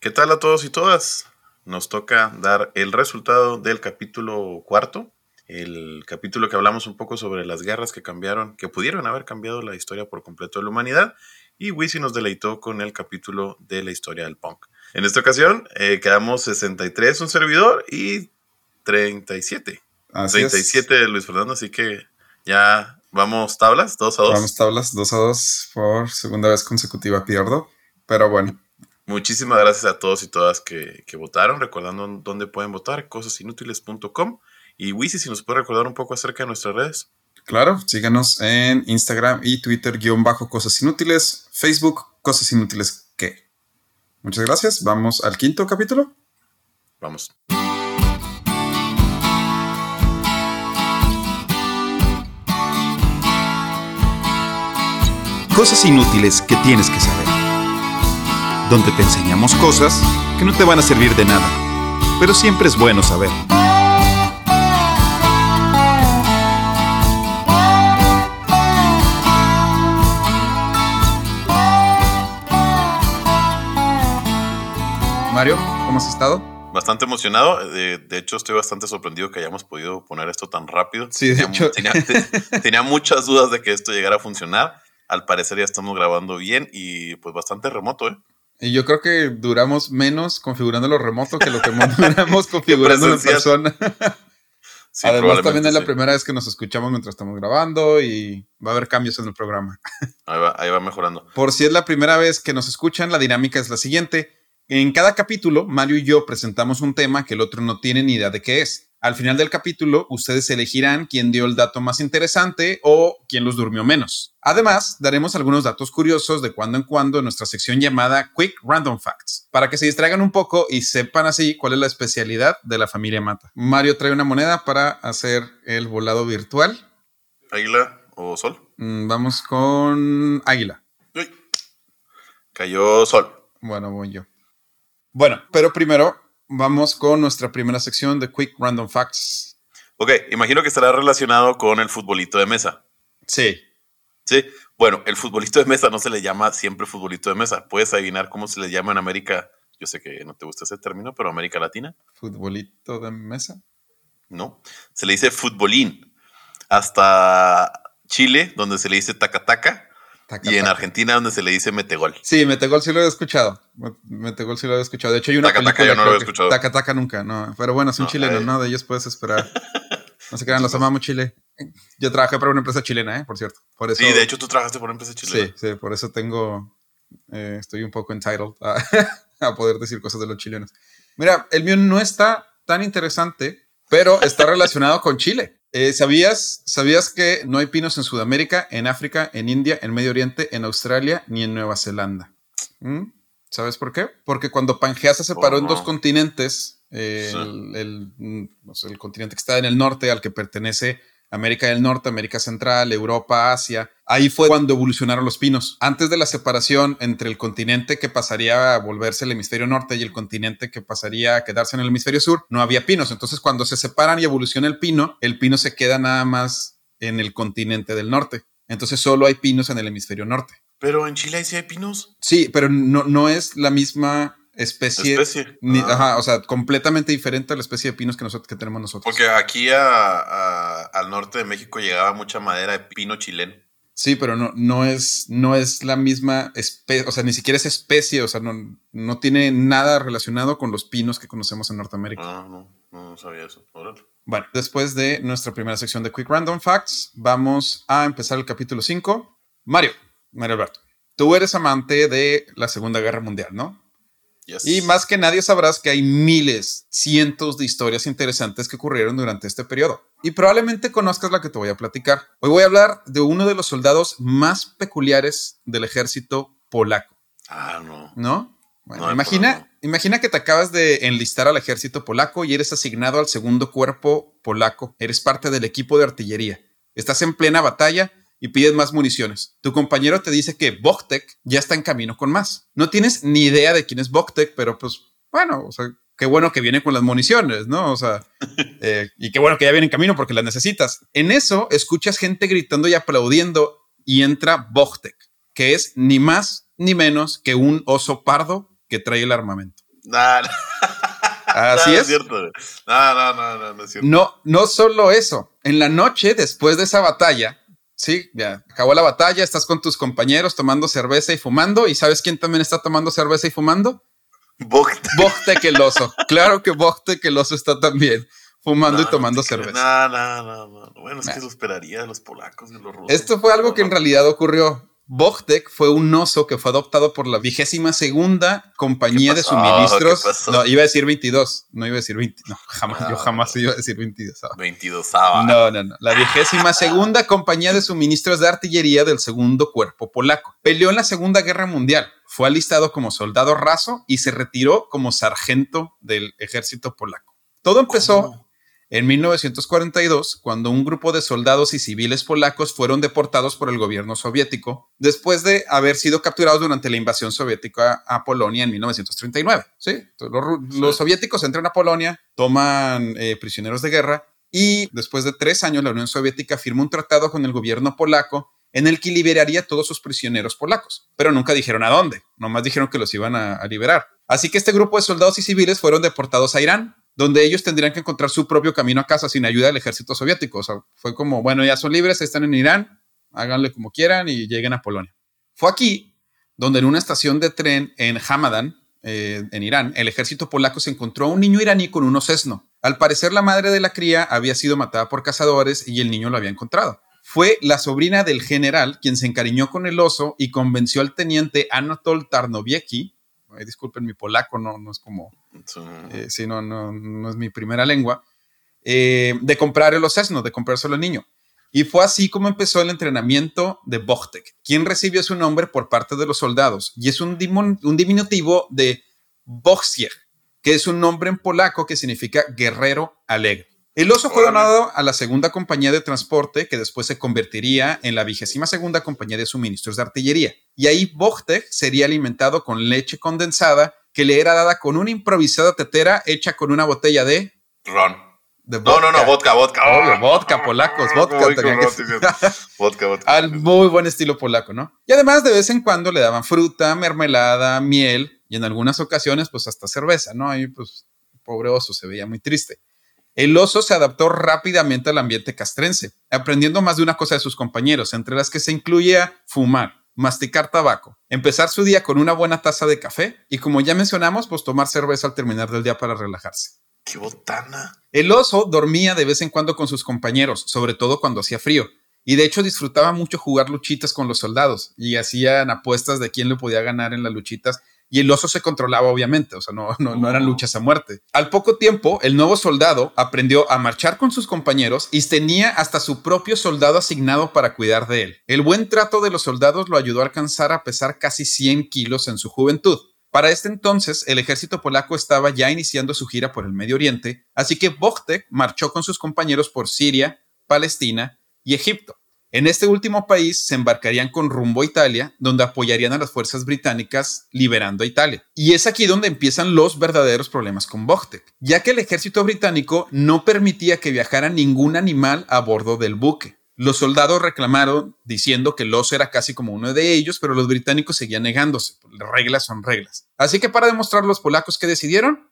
¿Qué tal a todos y todas? Nos toca dar el resultado del capítulo cuarto, el capítulo que hablamos un poco sobre las guerras que cambiaron, que pudieron haber cambiado la historia por completo de la humanidad, y Wisi nos deleitó con el capítulo de la historia del punk. En esta ocasión eh, quedamos 63 un servidor y 37. Así 37 de Luis Fernando, así que ya vamos tablas, 2 a 2. Vamos tablas, 2 a 2 por segunda vez consecutiva pierdo, pero bueno. Muchísimas gracias a todos y todas que, que votaron, recordando dónde pueden votar, cosasinútiles.com. Y Wisi, si nos puede recordar un poco acerca de nuestras redes. Claro, síganos en Instagram y Twitter, guion bajo Cosas Inútiles, Facebook, Cosas Inútiles ¿qué? Muchas gracias. Vamos al quinto capítulo. Vamos. Cosas inútiles que tienes que saber. Donde te enseñamos cosas que no te van a servir de nada, pero siempre es bueno saber. Mario, ¿cómo has estado? Bastante emocionado. De, hecho, estoy bastante sorprendido que hayamos podido poner esto tan rápido. Sí, de tenía, hecho. Tenía, muchas dudas de que esto llegara a funcionar. Al parecer ya estamos grabando bien y pues bastante remoto, ¿eh? Y yo creo que duramos menos configurando lo remoto que lo que duramos configurando en persona. Además, también es la primera vez que nos escuchamos mientras estamos grabando y va a haber cambios en el programa. Ahí va, ahí va mejorando. Por si es la primera vez que nos escuchan, la dinámica es la siguiente. En cada capítulo, Mario y yo presentamos un tema que el otro no tiene ni idea de qué es. Al final del capítulo, ustedes elegirán quién dio el dato más interesante o quién los durmió menos. Además, daremos algunos datos curiosos de cuando en cuando en nuestra sección llamada Quick Random Facts, para que se distraigan un poco y sepan así cuál es la especialidad de la familia Mata. Mario trae una moneda para hacer el volado virtual. ¿Águila o sol? Mm, vamos con águila. Cayó sol. Bueno, voy yo. Bueno, pero primero vamos con nuestra primera sección de Quick Random Facts. Ok, imagino que estará relacionado con el futbolito de mesa. Sí. Sí, bueno, el futbolito de mesa no se le llama siempre futbolito de mesa. ¿Puedes adivinar cómo se le llama en América? Yo sé que no te gusta ese término, pero América Latina. ¿Futbolito de mesa? No, se le dice futbolín. Hasta Chile, donde se le dice taca-taca, y en Argentina, donde se le dice metegol. Sí, metegol sí lo he escuchado. Metegol sí lo he escuchado. De hecho, hay una taca, taca yo no lo he escuchado. Taca taca nunca, no. Pero bueno, es un chileno, ¿no? De ellos puedes esperar. No se crean, los amamos Chile. Yo trabajé para una empresa chilena, ¿eh? Por cierto. Por eso, sí, de hecho tú trabajaste por una empresa chilena. Sí, sí, por eso tengo, eh, estoy un poco entitled a, a poder decir cosas de los chilenos. Mira, el mío no está tan interesante, pero está relacionado con Chile. Eh, ¿sabías, ¿Sabías que no hay pinos en Sudamérica, en África, en India, en Medio Oriente, en Australia ni en Nueva Zelanda? ¿Mm? ¿Sabes por qué? Porque cuando Pangea se separó en dos continentes, eh, el, el, mm, el, continente que está en el norte, al que pertenece América del Norte, América Central, Europa, Asia. Ahí fue cuando evolucionaron los pinos. Antes de la separación entre el continente que pasaría a volverse el hemisferio norte y el continente que pasaría a quedarse en el hemisferio sur, no había pinos. Entonces, cuando se separan y evoluciona el pino, el pino se queda nada más en el continente del norte. Entonces, solo hay pinos en el hemisferio norte. Pero en Chile sí hay pinos. Sí, pero no, no es la misma especie. Ah. ajá, o sea, completamente diferente a la especie de pinos que, nosotros, que tenemos nosotros. Porque aquí a, al norte de México llegaba mucha madera de pino chileno. Sí, pero no, no, es, no es la misma especie, o sea, ni siquiera es especie, o sea, no, no tiene nada relacionado con los pinos que conocemos en Norteamérica. Ah, no, no sabía eso. Bueno, después de nuestra primera sección de Quick Random Facts, vamos a empezar el capítulo 5. Mario, Mario Alberto, tú eres amante de la Segunda Guerra Mundial, ¿no? Y más que nadie sabrás que hay miles, cientos de historias interesantes que ocurrieron durante este periodo. Y probablemente conozcas la que te voy a platicar. Hoy voy a hablar de uno de los soldados más peculiares del ejército polaco. Ah, no. ¿No? Bueno, imagina, imagina que te acabas de enlistar al ejército polaco y eres asignado al segundo cuerpo polaco. Eres parte del equipo de artillería. Estás en plena batalla y pides más municiones. Tu compañero te dice que Boktek ya está en camino con más. No tienes ni idea de quién es Boktek, pero pues bueno, o sea, qué bueno que viene con las municiones, ¿no? O sea, eh, y qué bueno que ya viene en camino porque las necesitas. En eso escuchas gente gritando y aplaudiendo y entra Boktek, que es ni más ni menos que un oso pardo que trae el armamento. Nah, Así no, es. cierto. No, no, no, no, no es cierto. No, no solo eso. En la noche, después de esa batalla, sí, ya acabó la batalla, estás con tus compañeros tomando cerveza y fumando. ¿Y sabes quién también está tomando cerveza y fumando? Bogtek el oso. Claro que Bogtek el oso está también fumando y tomando no cerveza. No, no, no, no. Bueno, es Nah. que lo esperaría de los polacos, de los rusos. Esto fue algo que en realidad ocurrió. Bogtek fue un oso que fue adoptado por la vigésima segunda compañía ¿Qué de pasó? suministros. No, iba a decir 22. No iba a decir 20. No, jamás, yo Ah. jamás iba a decir 22. ah. 22 sábado. No, no, no. La vigésima segunda compañía de suministros de artillería del segundo cuerpo polaco. Peleó en la Segunda Guerra Mundial. Fue alistado como soldado raso y se retiró como sargento del ejército polaco. Todo empezó ¿Cómo? En 1942, cuando un grupo de soldados y civiles polacos fueron deportados por el gobierno soviético después de haber sido capturados durante la invasión soviética a Polonia en 1939. ¿sí? Los, soviéticos entran a Polonia, toman eh, prisioneros de guerra y después de tres años la Unión Soviética firma un tratado con el gobierno polaco en el que liberaría a todos sus prisioneros polacos, pero nunca dijeron a dónde, nomás dijeron que los iban a, a liberar. Así que este grupo de soldados y civiles fueron deportados a Irán, donde ellos tendrían que encontrar su propio camino a casa sin ayuda del ejército soviético. O sea, fue como, bueno, ya son libres, están en Irán, háganle como quieran y lleguen a Polonia. Fue aquí donde en una estación de tren en Hamadan, eh, en Irán, el ejército polaco se encontró a un niño iraní con un osesno. Al parecer, la madre de la cría había sido matada por cazadores y el niño lo había encontrado. Fue la sobrina del general quien se encariñó con el oso y convenció al teniente Anatol Tarnowiecki, ay, disculpen mi polaco, no, no es como Sí. eh, sí, no, no, no es mi primera lengua, eh, de comprar el osesno, de comprárselo al niño. Y fue así como empezó el entrenamiento de Bochtek, quien recibió su nombre por parte de los soldados, y es un, dimon- un diminutivo de Boxier, que es un nombre en polaco que significa guerrero alegre. El oso fue donado a la segunda compañía de transporte, que después se convertiría en la vigésima segunda compañía de suministros de artillería. Y ahí Bochtek sería alimentado con leche condensada, que le era dada con una improvisada tetera hecha con una botella de, Ron. de No, no, no, vodka, vodka. Obvio, vodka, polacos, vodka Voy que-. Vodka, vodka. Al muy buen estilo polaco, ¿no? Y además de vez en cuando le daban fruta, mermelada, miel y en algunas ocasiones pues hasta cerveza, ¿no? Ahí pues pobre oso se veía muy triste. El oso se adaptó rápidamente al ambiente castrense, aprendiendo más de una cosa de sus compañeros, entre las que se incluía fumar, masticar tabaco, empezar su día con una buena taza de café y como ya mencionamos, pues tomar cerveza al terminar del día para relajarse. Qué botana. El oso dormía de vez en cuando con sus compañeros, sobre todo cuando hacía frío, y de hecho disfrutaba mucho jugar luchitas con los soldados y hacían apuestas de quién le podía ganar en las luchitas. Y el oso se controlaba, obviamente, o sea, no, no, no eran luchas a muerte. Al poco tiempo, el nuevo soldado aprendió a marchar con sus compañeros y tenía hasta su propio soldado asignado para cuidar de él. El buen trato de los soldados lo ayudó a alcanzar a pesar casi 100 kilos en su juventud. Para este entonces, el ejército polaco estaba ya iniciando su gira por el Medio Oriente, así que Bochtek marchó con sus compañeros por Siria, Palestina y Egipto. En este último país se embarcarían con rumbo a Italia, donde apoyarían a las fuerzas británicas liberando a Italia. Y es aquí donde empiezan los verdaderos problemas con Bochtek, ya que el ejército británico no permitía que viajara ningún animal a bordo del buque. Los soldados reclamaron diciendo que el oso era casi como uno de ellos, pero los británicos seguían negándose. Reglas son reglas. Así que para demostrar los polacos que decidieron,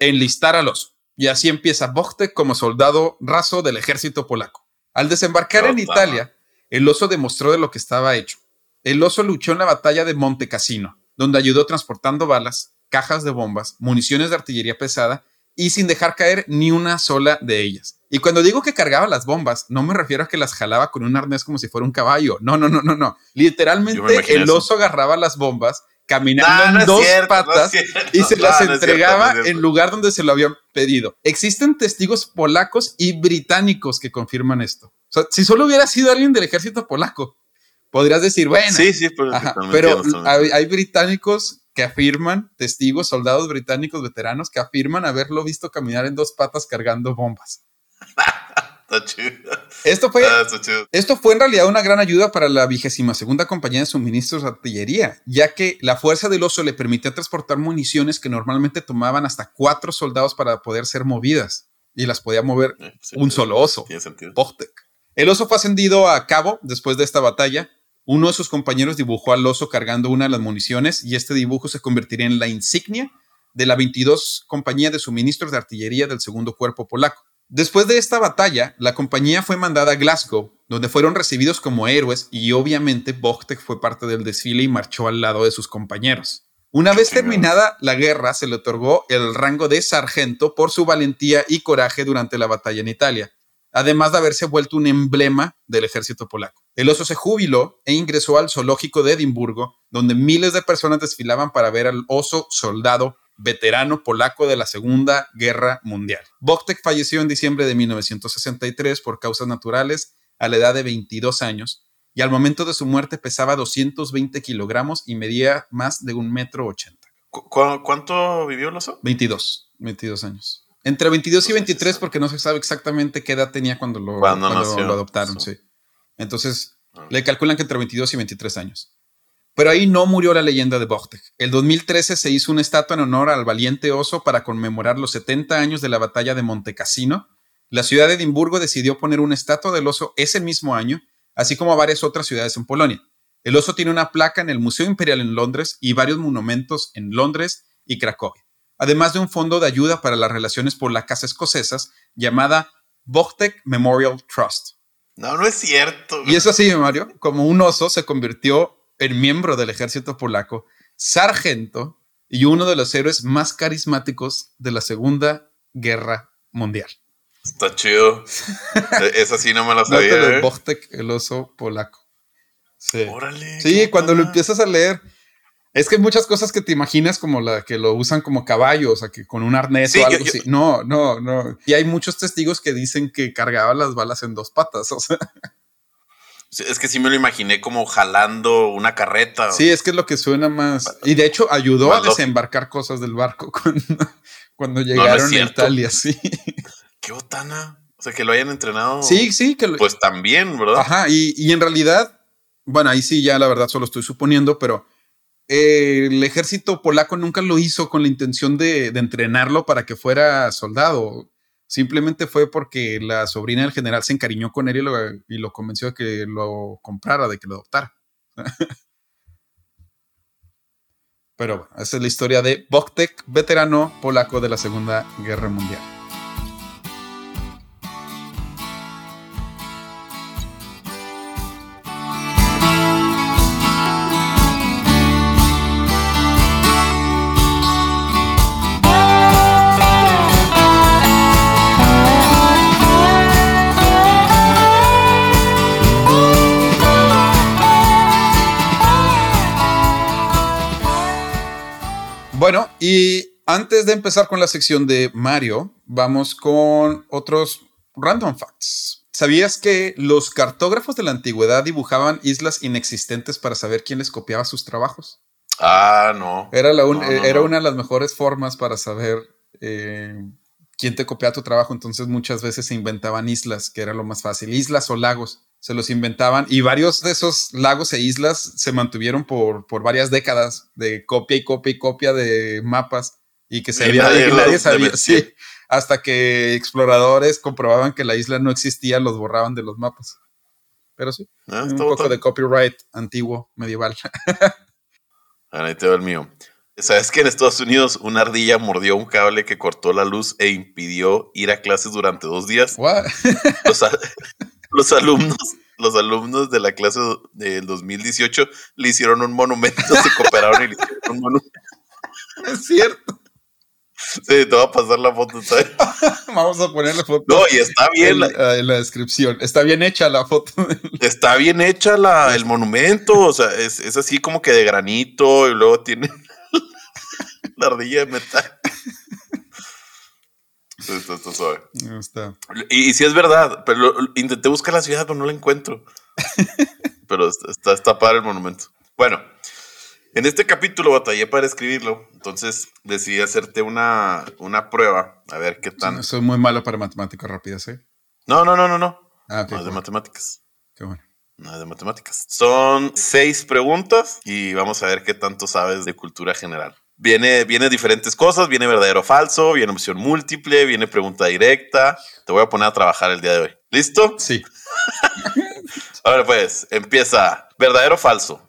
enlistar al oso. Y así empieza Bochtek como soldado raso del ejército polaco. Al desembarcar en Opa. Italia, el oso demostró de lo que estaba hecho. El oso luchó en la batalla de Monte Cassino, donde ayudó transportando balas, cajas de bombas, municiones de artillería pesada y sin dejar caer ni una sola de ellas. Y cuando digo que cargaba las bombas, no me refiero a que las jalaba con un arnés como si fuera un caballo. No, no, no, no, no. Literalmente el eso. oso agarraba las bombas caminando No, no en dos cierto, patas y se las entregaba cierto. en lugar donde se lo habían pedido. Existen testigos polacos y británicos que confirman esto. O sea, si solo hubiera sido alguien del ejército polaco, podrías decir, bueno, Sí, sí, pero, Ajá, hay británicos que afirman, testigos, soldados británicos veteranos que afirman haberlo visto caminar en dos patas cargando bombas. Está chido. Esto fue, Ah, está chido. esto fue en realidad una gran ayuda para la vigésima segunda compañía de suministros de artillería, ya que la fuerza del oso le permitía transportar municiones que normalmente tomaban hasta cuatro soldados para poder ser movidas y las podía mover Eh, sí, un sí, solo oso. Tiene sentido. El oso fue ascendido a cabo después de esta batalla. Uno de sus compañeros dibujó al oso cargando una de las municiones y este dibujo se convertiría en la insignia de la 22 Compañía de Suministros de Artillería del Segundo Cuerpo Polaco. Después de esta batalla, la compañía fue mandada a Glasgow, donde fueron recibidos como héroes y obviamente Bochtek fue parte del desfile y marchó al lado de sus compañeros. Una vez terminada la guerra, se le otorgó el rango de sargento por su valentía y coraje durante la batalla en Italia, además de haberse vuelto un emblema del ejército polaco. El oso se jubiló e ingresó al zoológico de Edimburgo, donde miles de personas desfilaban para ver al oso soldado veterano polaco de la Segunda Guerra Mundial. Boktek falleció en diciembre de 1963 por causas naturales a la edad de 22 años y al momento de su muerte pesaba 220 kilogramos y medía más de un metro ochenta. ¿Cuánto vivió el oso? 22, 22 años. Entre 22 y 23 porque no se sabe exactamente qué edad tenía cuando lo, cuando lo adoptaron, sí. Entonces, ah. le calculan que entre 22 y 23 años. Pero ahí no murió la leyenda de Bochtek. El 2013 se hizo una estatua en honor al valiente oso para conmemorar los 70 años de la batalla de Montecassino. La ciudad de Edimburgo decidió poner una estatua del oso ese mismo año, así como varias otras ciudades en Polonia. El oso tiene una placa en el Museo Imperial en Londres y varios monumentos en Londres y Cracovia, además de un fondo de ayuda para las relaciones polacas escocesas llamada Bochtek Memorial Trust. No, no es cierto. Y es así, Mario, como un oso se convirtió el miembro del ejército polaco, sargento y uno de los héroes más carismáticos de la Segunda Guerra Mundial. Está chido. E-, Esa sí no me la sabía. ¿eh? el oso polaco. Sí, Órale, sí cuando lo empiezas a leer, es que hay muchas cosas que te imaginas como la que lo usan como caballo, o sea, que con un arnés o algo así. No, no, no. Y hay muchos testigos que dicen que cargaba las balas en dos patas, o sea. Es que sí me lo imaginé como jalando una carreta. Sí, es que es lo que suena más. Y de hecho ayudó a desembarcar cosas del barco cuando, llegaron a Italia, sí. Qué botana. O sea, que lo hayan entrenado. Sí, sí. Que Pues también, ¿verdad? Ajá, y, en realidad, bueno, ahí sí ya la verdad solo estoy suponiendo, pero eh, el ejército polaco nunca lo hizo con la intención de, de entrenarlo para que fuera soldado Simplemente fue porque la sobrina del general se encariñó con él y lo, convenció de que lo comprara, de que lo adoptara. Pero bueno, esa es la historia de Boktek, veterano polaco de la Segunda Guerra Mundial. Antes de empezar con la sección de Mario, vamos con otros random facts. ¿Sabías que los cartógrafos de la antigüedad dibujaban islas inexistentes para saber quién les copiaba sus trabajos? Ah, no. Era, la era una de las mejores formas para saber eh, quién te copiaba tu trabajo. Entonces muchas veces se inventaban islas, que era lo más fácil. Islas o lagos se los inventaban y varios de esos lagos e islas se mantuvieron por, por varias décadas de copia y copia y copia de mapas y que se nadie, sabía, sí, hasta que exploradores comprobaban que la isla no existía, los borraban de los mapas. Pero sí, ah, un poco de copyright antiguo, medieval. Ahí te veo el mío. ¿Sabes que en Estados Unidos una ardilla mordió un cable que cortó la luz e impidió ir a clases durante dos días? los alumnos, los alumnos de la clase del 2018 le hicieron un monumento, se cooperaron y le hicieron un monumento. Es cierto. Sí, te voy a pasar la foto, ¿sabes? Vamos a poner la foto. No, y está bien. Ah, en, la, descripción. Está bien hecha la foto. Está bien hecha la, el monumento. O sea, es, es así como que de granito y luego tiene la ardilla de metal. Está, suave. Y, si es verdad, pero intenté buscar la ciudad, pero no la encuentro. pero está, está, padre el monumento. Bueno, en este capítulo batallé para escribirlo, entonces decidí hacerte una, una prueba, a ver qué tan... soy muy malo para matemáticas rápidas, ¿eh? No, no, no, no, no. Ah, no es de matemáticas. Qué bueno. No es de matemáticas. Son seis preguntas y vamos a ver qué tanto sabes de cultura general. Viene, viene diferentes cosas, viene verdadero o falso, viene opción múltiple, viene pregunta directa. Te voy a poner a trabajar el día de hoy. ¿Listo? Sí. Ahora pues, empieza. ¿Verdadero o falso?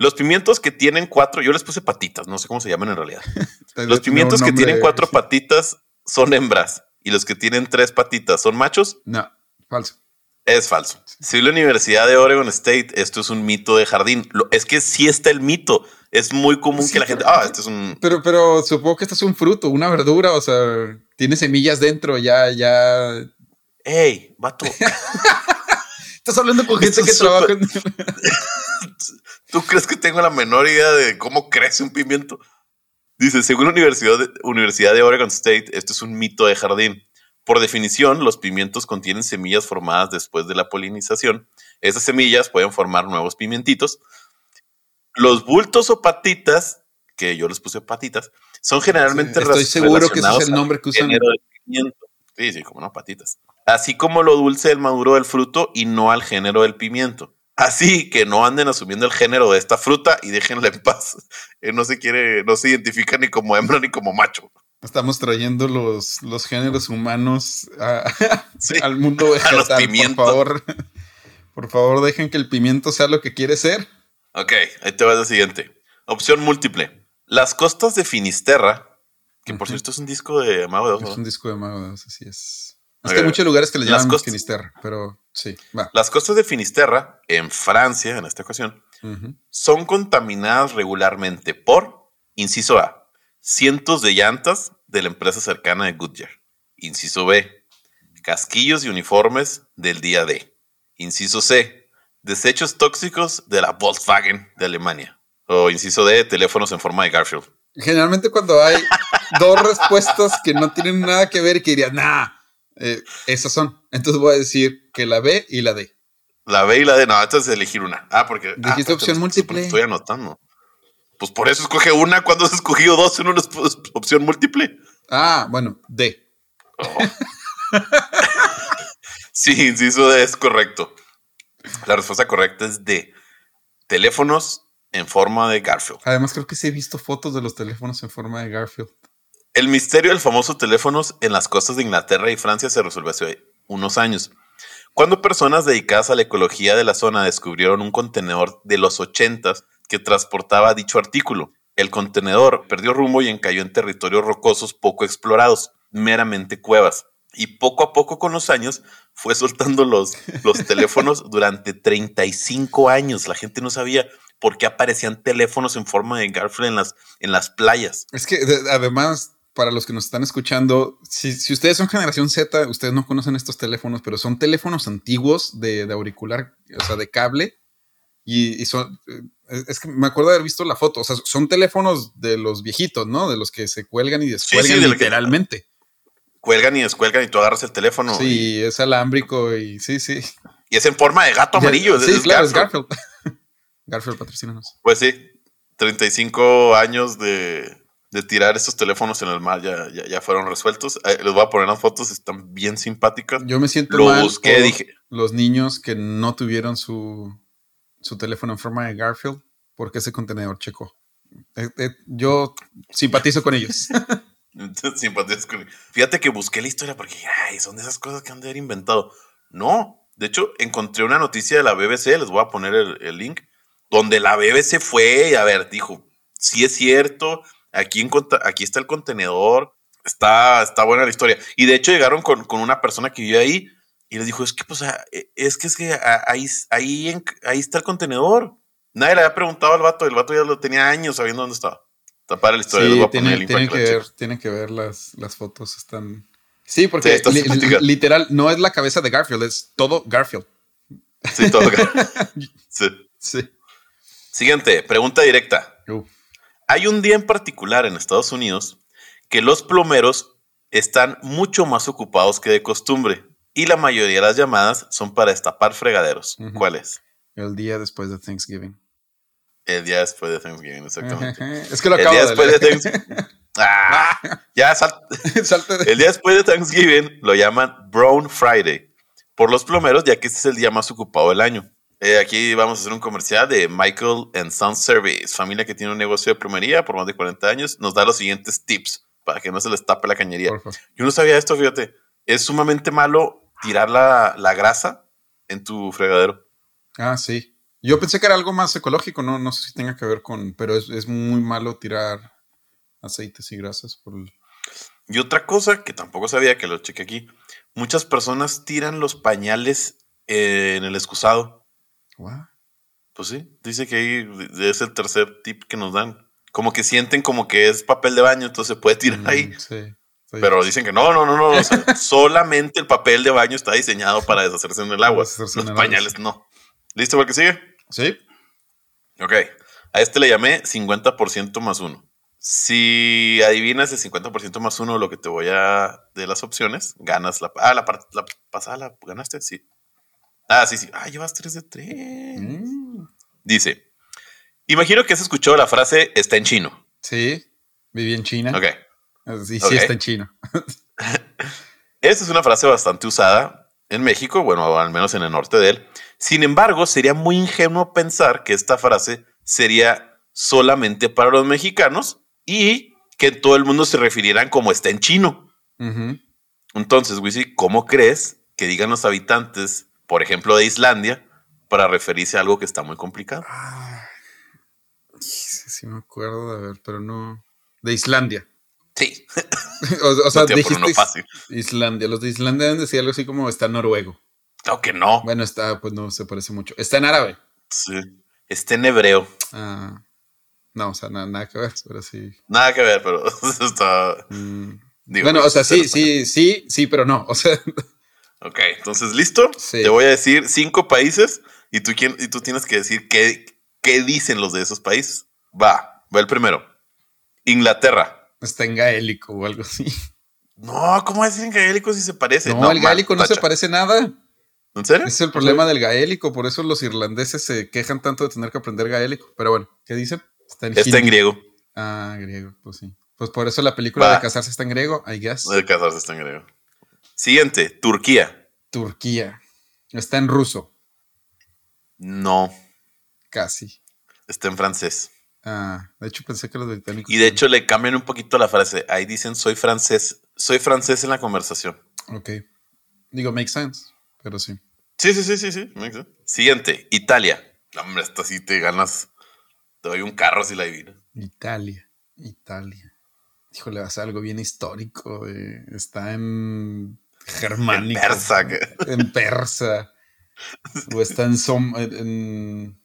Los pimientos que tienen cuatro, yo les puse patitas, no sé cómo se llaman en realidad. Los pimientos no, que tienen cuatro patitas son hembras y los que tienen tres patitas son machos. No, falso. Es falso. Si la Universidad de Oregon State, esto es un mito de jardín. Lo- es que sí está el mito. Es muy común Sí, que la gente, ah, este es un... Pero, pero supongo que esto es un fruto, una verdura, o sea, tiene semillas dentro, ya, ya. Hey, vato, Estás hablando con Esto gente que es trabaja en... ¿tú crees que tengo la menor idea de cómo crece un pimiento? Dice, según la Universidad de, Universidad de Oregon State, esto es un mito de jardín. Por definición, los pimientos contienen semillas formadas después de la polinización. Esas semillas pueden formar nuevos pimientitos. Los bultos o patitas, que yo les puse patitas, son generalmente Estoy ras- seguro que ese es el nombre que usan. Sí, sí, como no, patitas. Así como lo dulce del maduro del fruto y no al género del pimiento. Así que no anden asumiendo el género de esta fruta y déjenla en paz. Él no se quiere, no se identifica ni como hembra ni como macho. Estamos trayendo los, los géneros humanos a- Sí. al mundo los vegetal. Por favor, por favor, dejen que el pimiento sea lo que quiere ser. Ok, ahí te va la siguiente. Opción múltiple. Las costas de Finisterra, que por cierto es un disco de Mago de Oz, Es un disco de Mago de Oz, así es. Es que hay muchos lugares que le llaman costas- Finisterra, pero sí, va. Las costas de Finisterra, en Francia, en esta ocasión, son contaminadas regularmente por, inciso A, cientos de llantas de la empresa cercana de Goodyear. Inciso B, casquillos y uniformes del día D. Inciso C, desechos tóxicos de la Volkswagen de Alemania. O inciso D, teléfonos en forma de Garfield. Generalmente cuando hay dos respuestas que no tienen nada que ver y que dirías, nah, eh, esas son. Entonces voy a decir que la B y la D. La B y la D, no, entonces elegir una. Ah, porque. Dijiste ah, opción múltiple. Estoy anotando. Pues por eso escoge una cuando has escogido dos en una opción múltiple. Ah, bueno, D. Sí, inciso D es correcto. La respuesta correcta es D. Teléfonos en forma de Garfield. Además creo que sí he visto fotos de los teléfonos en forma de Garfield. El misterio del famoso teléfonos en las costas de Inglaterra y Francia se resolvió hace unos años. Cuando personas dedicadas a la ecología de la zona descubrieron un contenedor de los 80 que transportaba dicho artículo. El contenedor perdió rumbo y encalló en territorios rocosos poco explorados, meramente cuevas. Y poco a poco con los años fue soltando los, los teléfonos durante 35 años. La gente no sabía por qué aparecían teléfonos en forma de Garfield en las, en las playas. Es que de- además, para los que nos están escuchando, si, si ustedes son generación Z, ustedes no conocen estos teléfonos, pero son teléfonos antiguos de, de auricular, o sea, de cable. Y, y son, eh, es que me acuerdo de haber visto la foto, o sea, son teléfonos de los viejitos, ¿no? De los que se cuelgan y descuelgan sí, literalmente. cuelgan y descuelgan y tú agarras el teléfono. y- Sí, es alámbrico y sí, sí. Y, es en forma de gato amarillo. Sí, es claro, es Garfield. Garfield. Garfield, patrocínanos. Pues sí, 35 años de, de tirar estos teléfonos en el mar ya, ya, ya fueron resueltos. Eh, les voy a poner las fotos, están bien simpáticas. Yo me siento Lo mal busqué, por dije. los niños que no tuvieron su, su teléfono en forma de Garfield porque ese contenedor checó. Eh, eh, yo simpatizo con ellos. Simpatizas con- Fíjate que busqué la historia porque ay, son de esas cosas que han de haber inventado. No, de hecho, encontré una noticia de la BBC, les voy a poner el, el link, donde la BBC fue y a ver, dijo, sí es cierto, aquí, aquí está el contenedor, está, está buena la historia. Y de hecho llegaron con, con una persona que vive ahí y les dijo, es que pues eh, es que es que ah, ahí, ahí, en- ahí está el contenedor. Nadie le había preguntado al vato, el vato ya lo tenía años sabiendo dónde estaba. Está para la historia, Sí, tienen, tienen que ver, tienen que ver las, las fotos. Están. Sí, porque Sí, li- literal no es la cabeza de Garfield, es todo Garfield. Sí, todo. Sí. Sí. Siguiente, pregunta directa. Uh, Hay un día en particular en Estados Unidos que los plomeros están mucho más ocupados que de costumbre y la mayoría de las llamadas son para destapar fregaderos. ¿Cuál es? el día después de Thanksgiving. El día después de Thanksgiving, exactamente. Es que lo El acabo día de después de. Thanksgiving. Ah, ya sal- Salte de- El día después de Thanksgiving lo llaman Brown Friday por los plomeros, ya que este es el día más ocupado del año. Eh, aquí vamos a hacer un comercial de Michael and Son Service, familia que tiene un negocio de plomería por más de 40 años. Nos da los siguientes tips para que no se les tape la cañería. Por favor. Yo no sabía esto, fíjate. Es sumamente malo tirar la, la grasa en tu fregadero. Ah, sí. Yo pensé que era algo más ecológico, no, no sé si tenga que ver con, pero es, es muy malo tirar aceites y grasas por el... Y otra cosa que tampoco sabía, que lo chequé aquí, muchas personas tiran los pañales en el excusado. What? Pues sí, dice que ahí es el tercer tip que nos dan. Como que sienten como que es papel de baño, entonces se puede tirar ahí. Mm, sí. Pero dicen que no, no, no, no. o sea, solamente el papel de baño está diseñado para deshacerse en el agua. Los el agua, pañales no. ¿Listo para el que sigue? Sí. Ok. A este le llamé 50% más uno. Si adivinas el 50% más uno lo que te voy a de las opciones, ganas la. Ah, la, la pasada la ganaste, sí. Ah, sí, sí. Ah, llevas 3 de 3. Mm, Dice: Imagino que has escuchado la frase está en chino. Sí. Viví en China. Ok. Sí, sí está en chino. Esta es una frase bastante usada en México, bueno, al menos en el norte de él. Sin embargo, sería muy ingenuo pensar que esta frase sería solamente para los mexicanos y que todo el mundo se refirieran como está en chino. Ujú. Entonces, Wisi, ¿cómo crees que digan los habitantes, por ejemplo, de Islandia, para referirse a algo que está muy complicado? Ah, sí, me acuerdo de ver, pero no. De Islandia. Sí, o, o sea, no a dijiste fácil. Islandia. Los de Islandia deben decir algo así como está en noruego. Claro que no. Bueno, está, pues no se parece mucho. Está en árabe. Sí. Está en hebreo. Ah, no, o sea, nada, nada que ver, pero sí. Nada que ver, pero está. Mm. digo, bueno, o sea, sí, sí, sí, sí, pero no. O sea, Ok, entonces, ¿listo? Sí. Te voy a decir cinco países y tú, y tú tienes que decir qué, qué dicen los de esos países. Va, va el primero. Inglaterra. está en gaélico o algo así. No, ¿cómo decir gaélico si se parece? No, el gaélico no se parece nada. ¿En serio? Ese es el problema del gaélico, por eso los irlandeses se quejan tanto de tener que aprender gaélico. Pero bueno, ¿qué dicen? Está en, Está en griego. Ah, griego, pues sí. Pues por eso la película Va. de casarse está en griego, I guess. De casarse está en griego. Siguiente, Turquía. Turquía. Está en ruso, No, casi. está en francés. Ah, de hecho pensé que los británicos. Y de hecho le cambian un poquito la frase. Ahí dicen soy francés. Soy francés en la conversación. Ok. Digo, makes sense, pero sí. Sí, sí, sí, sí, sí. makes sense. Siguiente, Italia. Hombre, esta sí te ganas. Te doy un carro si la adivinas. Italia, Italia. Híjole, va a ser algo bien histórico. eh, Está en germánico. En persa, que- En persa. O está en, som- en,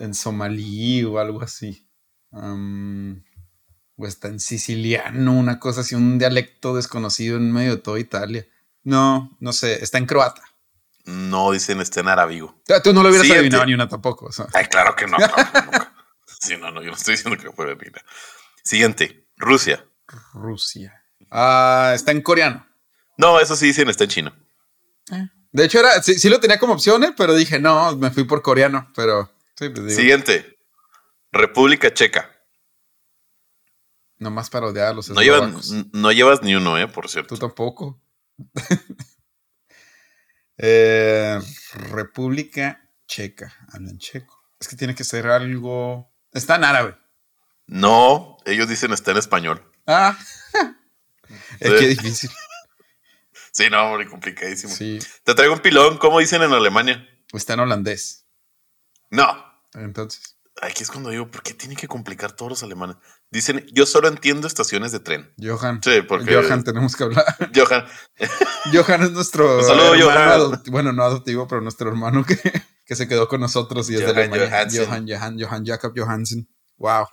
en somalí o algo así. O está en siciliano, una cosa así, un dialecto desconocido en medio de toda Italia. No, no sé, está en croata. No dicen está en arábigo. Ah, Tú no lo hubieras Siguiente. adivinado ni una tampoco. o sea. Ay, claro que no. nunca. Sí, no, no, yo no estoy diciendo que fue Berlina. Siguiente, Rusia. Rusia. Ah, está en coreano. No, eso sí dicen está en chino. De hecho, era, sí, sí lo tenía como opciones, pero dije, no, me fui por coreano. Pero sí, pues digo, Siguiente, República Checa. nomás para odiar a los No no llevas ni uno, eh, por cierto. Tú tampoco. Eh, República Checa. Hablan checo. Es que tiene que ser algo. Está en árabe. No, ellos dicen está en español. Ah. es Sí. que difícil. Sí, no, hombre, complicadísimo. Sí. Te traigo un pilón. ¿Cómo dicen en Alemania? Está en holandés. No. Entonces. Aquí es cuando digo, ¿por qué tienen que complicar todos los alemanes? Dicen, yo solo entiendo estaciones de tren. Johan. Sí, porque- Johan, tenemos que hablar. Johan, Johan es nuestro saludo, Johan. bueno, no adoptivo, pero nuestro hermano que, que se quedó con nosotros y es de Alemania. Johansen. Johan, Johan, Johan Jacob Johansen. Wow.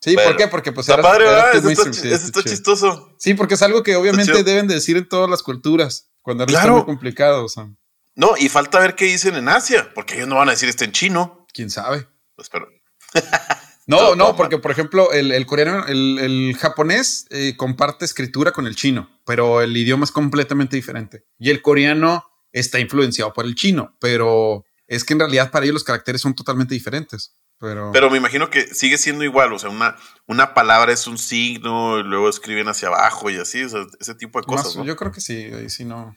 Sí, Bueno, ¿por qué? Porque pues está era- padre, era ¿verdad? Eso está, sí, eso está está chistoso. Sí, porque es algo que obviamente deben decir en todas las culturas. Cuando algo está Claro. muy complicado, o sea, No, y falta ver qué dicen en Asia, porque ellos no van a decir está en chino. quién sabe. Pues, pero, No, no, porque por ejemplo, el, el coreano, el, el japonés eh, comparte escritura con el chino, pero el idioma es completamente diferente. Y el coreano está influenciado por el chino, pero es que en realidad para ellos los caracteres son totalmente diferentes. Pero, pero me imagino que sigue siendo igual. O sea, una, una palabra es un signo, y luego escriben hacia abajo y así, o sea, ese tipo de más- cosas. ¿no? yo creo que sí, ahí sí no.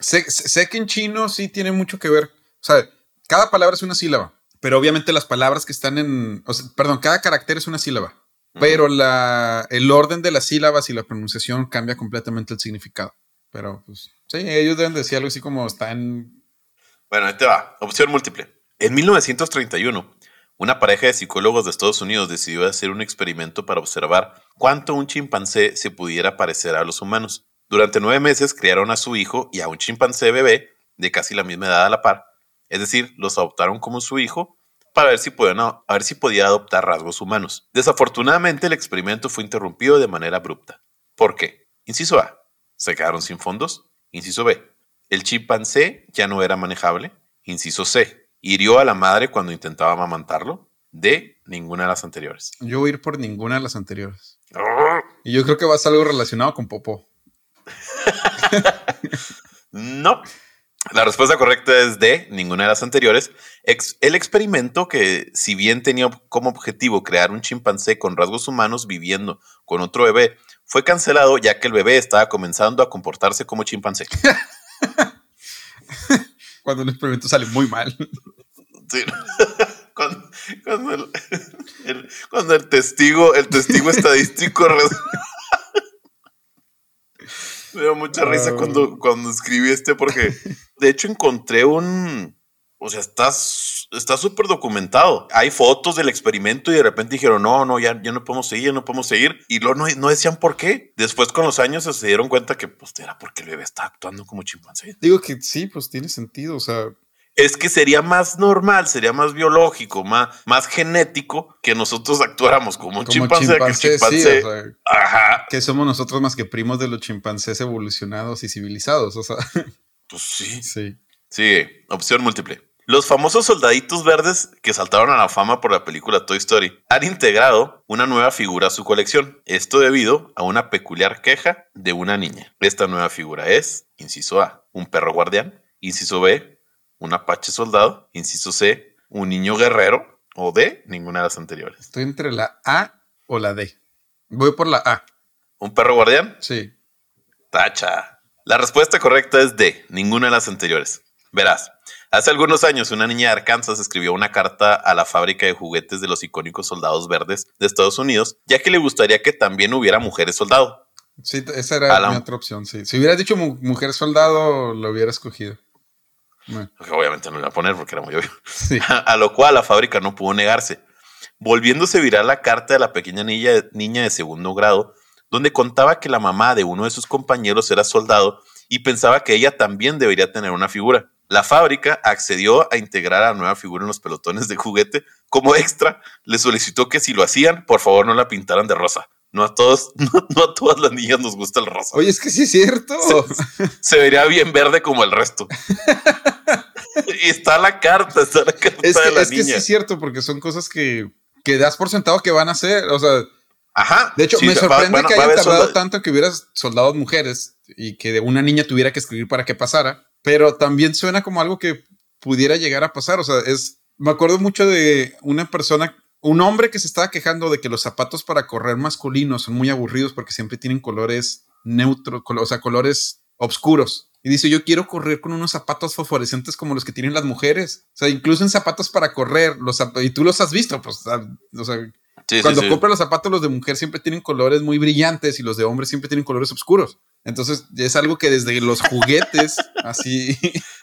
Sé, sé- que en chino sí tiene mucho que ver. O sea, cada palabra es una sílaba, pero obviamente las palabras que están en. o sea, perdón, cada carácter es una sílaba. Pero la, el orden de las sílabas y la pronunciación cambia completamente el significado. Pero pues sí, ellos deben decir algo así como está en. Bueno, ahí te va. Opción múltiple. En 1931, una pareja de psicólogos de Estados Unidos decidió hacer un experimento para observar cuánto un chimpancé se pudiera parecer a los humanos. Durante nueve meses criaron a su hijo y a un chimpancé bebé de casi la misma edad a la par. Es decir, los adoptaron como su hijo para ver si, podían, ver si podía adoptar rasgos humanos. Desafortunadamente, el experimento fue interrumpido de manera abrupta. ¿Por qué? Inciso A. Se quedaron sin fondos. Inciso B. El chimpancé ya no era manejable. Inciso C. Hirió a la madre cuando intentaba amamantarlo. D. Ninguna de las anteriores. Yo voy a ir por ninguna de las anteriores. Y yo creo que va a ser algo relacionado con Popó. no. La respuesta correcta es D, ninguna de las anteriores. el experimento que, si bien tenía como objetivo crear un chimpancé con rasgos humanos viviendo con otro bebé, fue cancelado ya que el bebé estaba comenzando a comportarse como chimpancé. cuando el experimento sale muy mal. Sí. Cuando, el, testigo, el testigo estadístico me dio mucha risa ah. cuando, cuando escribí este porque de hecho encontré un, o sea, estás está súper documentado. Hay fotos del experimento y de repente dijeron, no, no, ya, ya no podemos seguir, ya no podemos seguir. Y luego no, no decían por qué. Después con los años se dieron cuenta que pues era porque el bebé estaba actuando como chimpancé. Digo que sí, pues tiene sentido. O sea, es que sería más normal, sería más biológico, más, más genético que nosotros actuáramos como un chimpancé, chimpancé. Ajá. Que somos nosotros más que primos de los chimpancés evolucionados y civilizados. O sea, pues sí. Sí. Sigue, opción múltiple. Los famosos soldaditos verdes que saltaron a la fama por la película Toy Story han integrado una nueva figura a su colección. Esto debido a una peculiar queja de una niña. Esta nueva figura es, inciso A, un perro guardián, inciso B, un apache soldado, inciso C, un niño guerrero, o D, ninguna de las anteriores. Estoy entre la A o la D. Voy por la A. ¿Un perro guardián? Sí. Tacha. La respuesta correcta es D, ninguna de las anteriores. Verás, hace algunos años una niña de Arkansas escribió una carta a la fábrica de juguetes de los icónicos soldados verdes de Estados Unidos, ya que le gustaría que también hubiera mujeres soldado. Sí, esa era mi otra opción, sí. Si hubieras dicho mujer soldado, lo hubiera escogido. Obviamente no lo iba a poner porque era muy obvio. A, lo cual la fábrica no pudo negarse, volviéndose viral la carta de la pequeña niña, niña de segundo grado, donde contaba que la mamá de uno de sus compañeros era soldado y pensaba que ella también debería tener una figura. La fábrica accedió a integrar a la nueva figura en los pelotones de juguete. Como extra, le solicitó que si lo hacían, por favor no la pintaran de rosa. No a todos, no, a todas las niñas nos gusta el rosa. Oye, es que sí es cierto. Se, vería bien verde como el resto. y está la carta, está la carta es que, de la es que sí es cierto, porque son cosas que, que das por sentado que van a hacer. O sea, Ajá. De hecho, me sorprende que hayan tardado tanto que hubieras soldados mujeres y que una niña tuviera que escribir para que pasara pero también suena como algo que pudiera llegar a pasar. O sea, es, me acuerdo mucho de una persona, un hombre que se estaba quejando de que los zapatos para correr masculinos son muy aburridos porque siempre tienen colores neutros, o sea, colores oscuros. Y dice, yo quiero correr con unos zapatos fosforescentes como los que tienen las mujeres. O sea, incluso en zapatos para correr, los y tú los has visto, pues, o sea, cuando compras los zapatos, los de mujer siempre tienen colores muy brillantes y los de hombre siempre tienen colores oscuros. Entonces, es algo que desde los juguetes, así.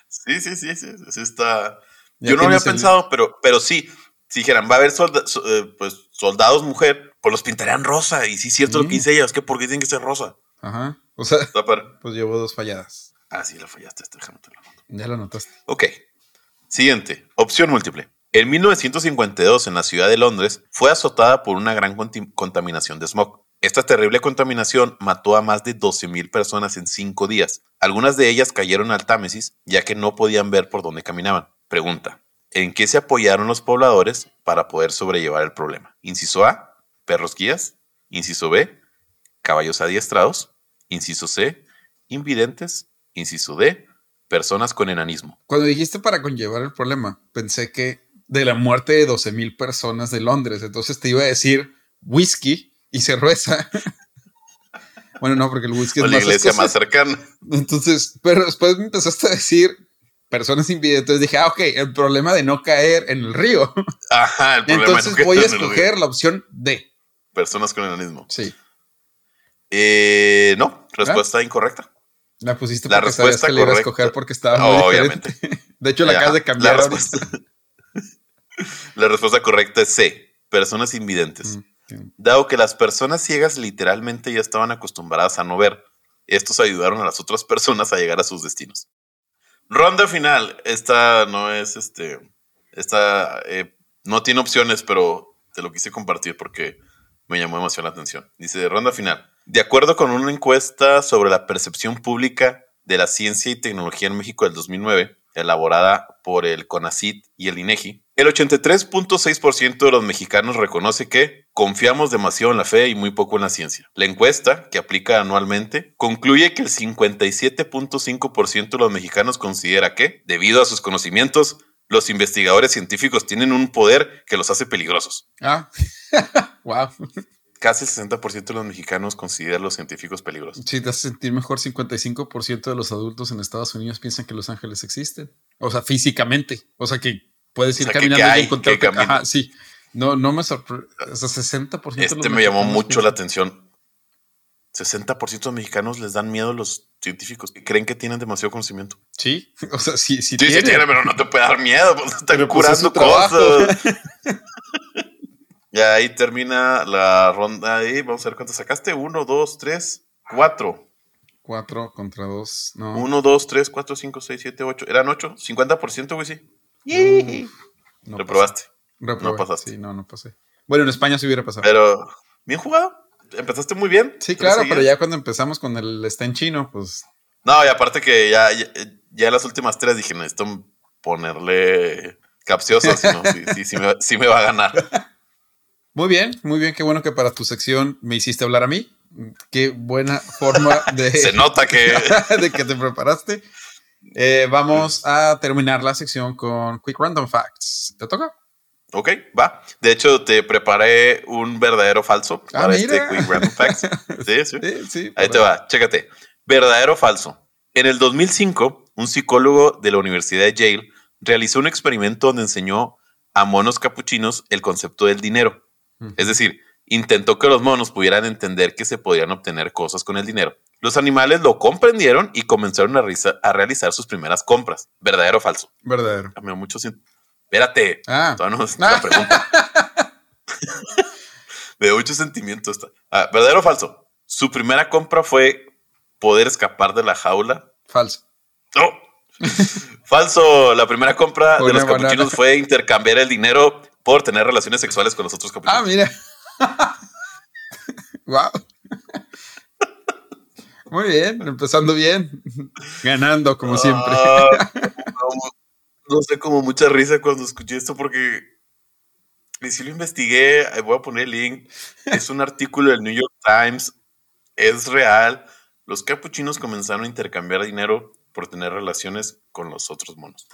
Sí, sí, sí, sí, sí está. Yo no había pensado, pero, pero sí, si dijeran, va a haber eh, pues, soldados mujer, pues los pintarían rosa. Y sí, es cierto lo que dice ella, es que ¿por qué tienen que ser rosa? Ajá. O sea, pues llevo dos falladas. Ah, sí, la fallaste, este, déjame te lo noto. Ya lo notaste. Ok. Siguiente, opción múltiple. En 1952, en la ciudad de Londres, fue azotada por una gran contaminación de smog. Esta terrible contaminación mató a más de 12.000 personas en cinco días. Algunas de ellas cayeron al Támesis, ya que no podían ver por dónde caminaban. Pregunta, ¿en qué se apoyaron los pobladores para poder sobrellevar el problema? Inciso A, perros guías. Inciso B, caballos adiestrados. Inciso C, invidentes. Inciso D, personas con enanismo. Cuando dijiste para conllevar el problema, pensé que de la muerte de 12.000 personas de Londres, entonces te iba a decir whisky y cerveza. bueno, no, porque el whisky es la iglesia más cercana. Entonces, pero después me empezaste a decir personas invidentes. Entonces dije, ah, ok, el problema de no caer en el río. Ajá, el problema Entonces voy a escoger la opción D. Personas con enanismo. Sí. Eh, no, respuesta incorrecta. La pusiste porque la respuesta sabías que le iba a escoger porque estaba muy Obviamente. De hecho, la acabas de cambiar. La respuesta, La respuesta correcta es C, personas invidentes. Mm, Dado que las personas ciegas literalmente ya estaban acostumbradas a no ver, estos ayudaron a las otras personas a llegar a sus destinos. Ronda final. Esta no es este. Esta eh, no tiene opciones, pero te lo quise compartir porque me llamó demasiado la atención. Dice: Ronda final. De acuerdo con una encuesta sobre la percepción pública de la ciencia y tecnología en México del 2009, elaborada por el CONACIT y el INEGI, el 83.6% de los mexicanos reconoce que confiamos demasiado en la fe y muy poco en la ciencia. La encuesta, que aplica anualmente, concluye que el 57.5% de los mexicanos considera que, debido a sus conocimientos, los investigadores científicos tienen un poder que los hace peligrosos. Ah, wow. Casi el 60% de los mexicanos consideran a los científicos peligrosos. Sí, te hace sentir mejor. 55% de los adultos en Estados Unidos piensan que los ángeles existen. O sea, físicamente. O sea, que puedes ir O sea, que- caminando que hay, y encontrarte. Ajá, sí. No, no me sorprende. O sea, 60% de Este los me llamó mucho la atención. 60% de los mexicanos les dan miedo a los científicos que creen que tienen demasiado conocimiento. Sí, o sea, sí, sí, Sí, tiene. sí tiene, pero no te puede dar miedo, pues están Pero, pues, es curando cosas. y ahí termina la ronda y vamos a ver cuánto sacaste. Uno, dos, tres, cuatro. Cuatro contra dos. No. Uno, dos, tres, cuatro, cinco, seis, siete, ocho. Eran ocho. 50%, güey, sí. no Reprobaste. pasé. Reprobé. No pasaste. Sí, no, no pasé. Bueno, en España sí hubiera pasado. Pero, bien jugado. Empezaste muy bien. sí, claro, pero ya cuando empezamos con el está en chino, pues No, y aparte que ya, ya, ya las últimas tres dije, necesito ponerle capcioso, si no, sí, sí, sí me, sí me va a ganar. Muy bien, muy bien. Qué bueno que para tu sección me hiciste hablar a mí. Qué buena forma de, Se nota que de que te preparaste. Eh, vamos a terminar la sección con Quick Random Facts. ¿Te toca? Ok, va. De hecho, te preparé un verdadero falso Ah, para mira. este Quick Random Facts. Sí, sí. Sí, sí. Ahí te va, chécate. Verdadero falso. En el 2005, un psicólogo de la Universidad de Yale realizó un experimento donde enseñó a monos capuchinos el concepto del dinero. Es decir, intentó que los monos pudieran entender que se podían obtener cosas con el dinero. Los animales lo comprendieron y comenzaron a, realiza- a realizar sus primeras compras. ¿Verdadero o falso? Verdadero. Ah, me da mucho Espérate. Ah, Todavía no es la pregunta. Me da mucho sentimiento esta. Ah, ¿Verdadero o falso? Su primera compra fue poder escapar de la jaula. falso. ¡Oh! falso. La primera compra de los capuchinos fue intercambiar el dinero por tener relaciones sexuales con los otros capuchinos. Ah, mira. wow. Muy bien, empezando bien. Ganando, como siempre. No, sé, como mucha risa cuando escuché esto porque y sí lo investigué, voy a poner el link. Es un artículo del New York Times, es real. Los capuchinos comenzaron a intercambiar dinero por tener relaciones con los otros monos.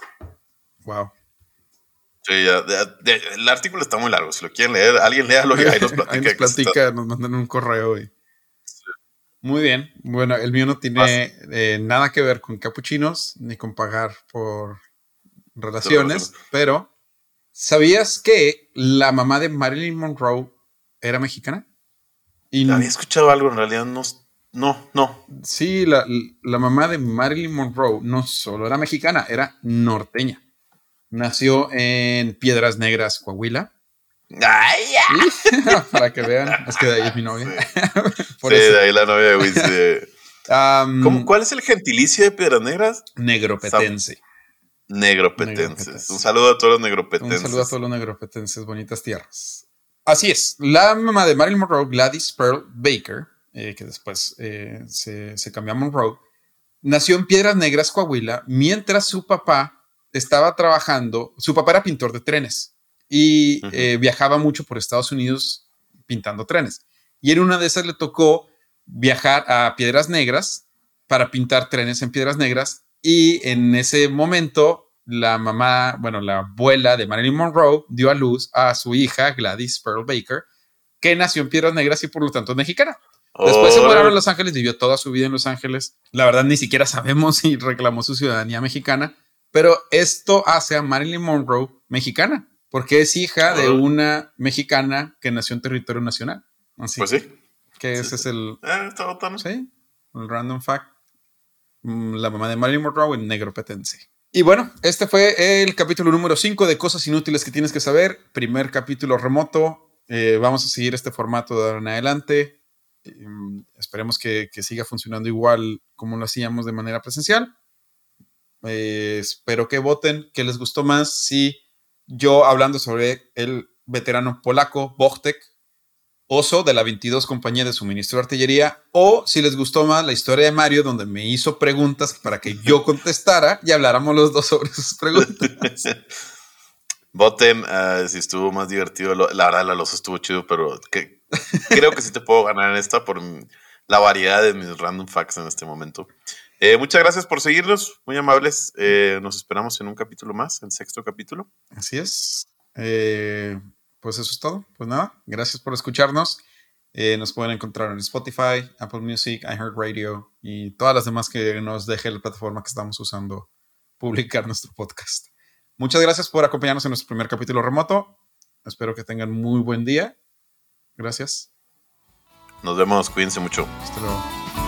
Wow. Sí, ya, ya, ya, el artículo está muy largo, si lo quieren leer, alguien léalo y ahí nos platica. Ahí nos platica, nos mandan un correo. y- Muy bien. Bueno, el mío no tiene eh, nada que ver con capuchinos ni con pagar por relaciones, pero ¿sabías que la mamá de Marilyn Monroe era mexicana? Y Había escuchado algo, en realidad no, no, no. sí, la, la mamá de Marilyn Monroe no solo era mexicana, era norteña. Nació en Piedras Negras, Coahuila. Ay, ya. Para que vean, es que de ahí es mi novia. Por sí, eso. de ahí la novia de Wiz, ¿Cómo- ¿Cuál es el gentilicio de Piedras Negras? Negropetense. Negropetenses. Negropetenses. Un saludo a todos los Un negropetenses. saludo a todos los negropetenses, bonitas tierras. Así es, la mamá de Marilyn Monroe, Gladys Pearl Baker, eh, que después eh, se, se cambió a Monroe, nació en Piedras Negras, Coahuila, mientras su papá estaba trabajando, su papá era pintor de trenes y eh, viajaba mucho por Estados Unidos pintando trenes. Y en una de esas le tocó viajar a Piedras Negras para pintar trenes en Piedras Negras y en ese momento la mamá, bueno, la abuela de Marilyn Monroe dio a luz a su hija Gladys Pearl Baker, que nació en Piedras Negras y por lo tanto es mexicana. Después se mudaron a Los Ángeles, vivió toda su vida en Los Ángeles. La verdad ni siquiera sabemos si reclamó su ciudadanía mexicana, pero esto hace a Marilyn Monroe mexicana, porque es hija de una mexicana que nació en territorio nacional. Así Pues sí. que sí, ese es el, está botando. sí, el random fact. Mm, La mamá de Marilyn Monroe en negro petense. Y bueno, este fue el capítulo número 5 de Cosas Inútiles que tienes que saber. Primer capítulo remoto. Eh, vamos a seguir este formato de ahora en adelante. Mm, esperemos que, que, siga funcionando igual como lo hacíamos de manera presencial. Eh, espero que voten, que les gustó más. Si yo hablando sobre el veterano polaco Bochtek, oso de la 22 Compañía de Suministro de Artillería, o si les gustó más la historia de Mario, donde me hizo preguntas para que yo contestara y habláramos los dos sobre sus preguntas. Voten uh, si estuvo más divertido. La verdad, la losa estuvo chido, pero que, creo que sí te puedo ganar en esta por la variedad de mis random facts en este momento. Eh, muchas gracias por seguirnos, muy amables. Eh, nos esperamos en un capítulo más, el sexto capítulo. Así es. Eh, pues eso es todo. Pues nada, gracias por escucharnos. Eh, nos pueden encontrar en Spotify, Apple Music, iHeartRadio y todas las demás que nos deje la plataforma que estamos usando publicar nuestro podcast. Muchas gracias por acompañarnos en nuestro primer capítulo remoto. Espero que tengan muy buen día. Gracias. Nos vemos, cuídense mucho. Hasta luego.